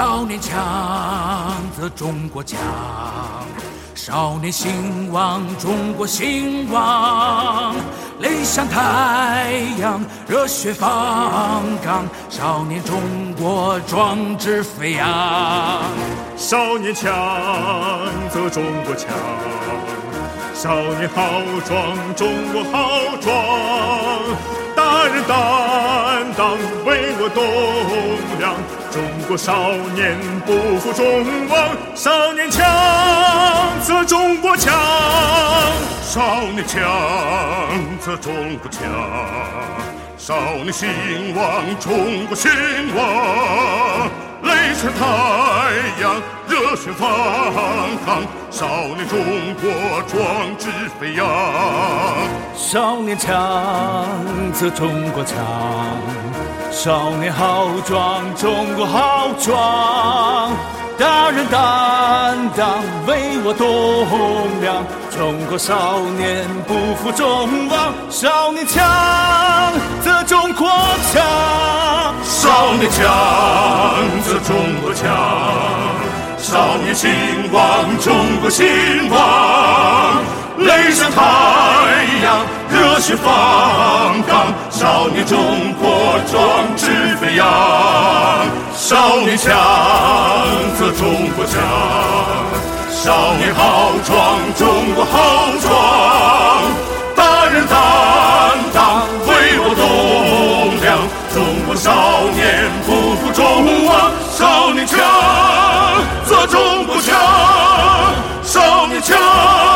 少年强则中国强，少年兴旺中国兴旺。泪像太阳，热血方刚，少年中国壮志飞扬。少年强则中国强，少年豪壮中国豪壮。大人当当，为我栋梁。中国少年不负众望，少年强则中国强，少年强则中国强，少年兴旺中国兴旺，泪像太阳，热血方刚，少年中国壮志飞扬，少年强则中国强。少年豪壮，中国豪壮；大人担当，为我栋梁。中国少年不负众望，少年强则中国强。少年强则中国强，兴旺，中国兴旺。雷像太阳，热血方刚，少年中国壮志飞扬。少年强则中国强，少年豪壮中国豪壮。大人担当，为我栋梁，中国少年不负众望。少年强。Oh.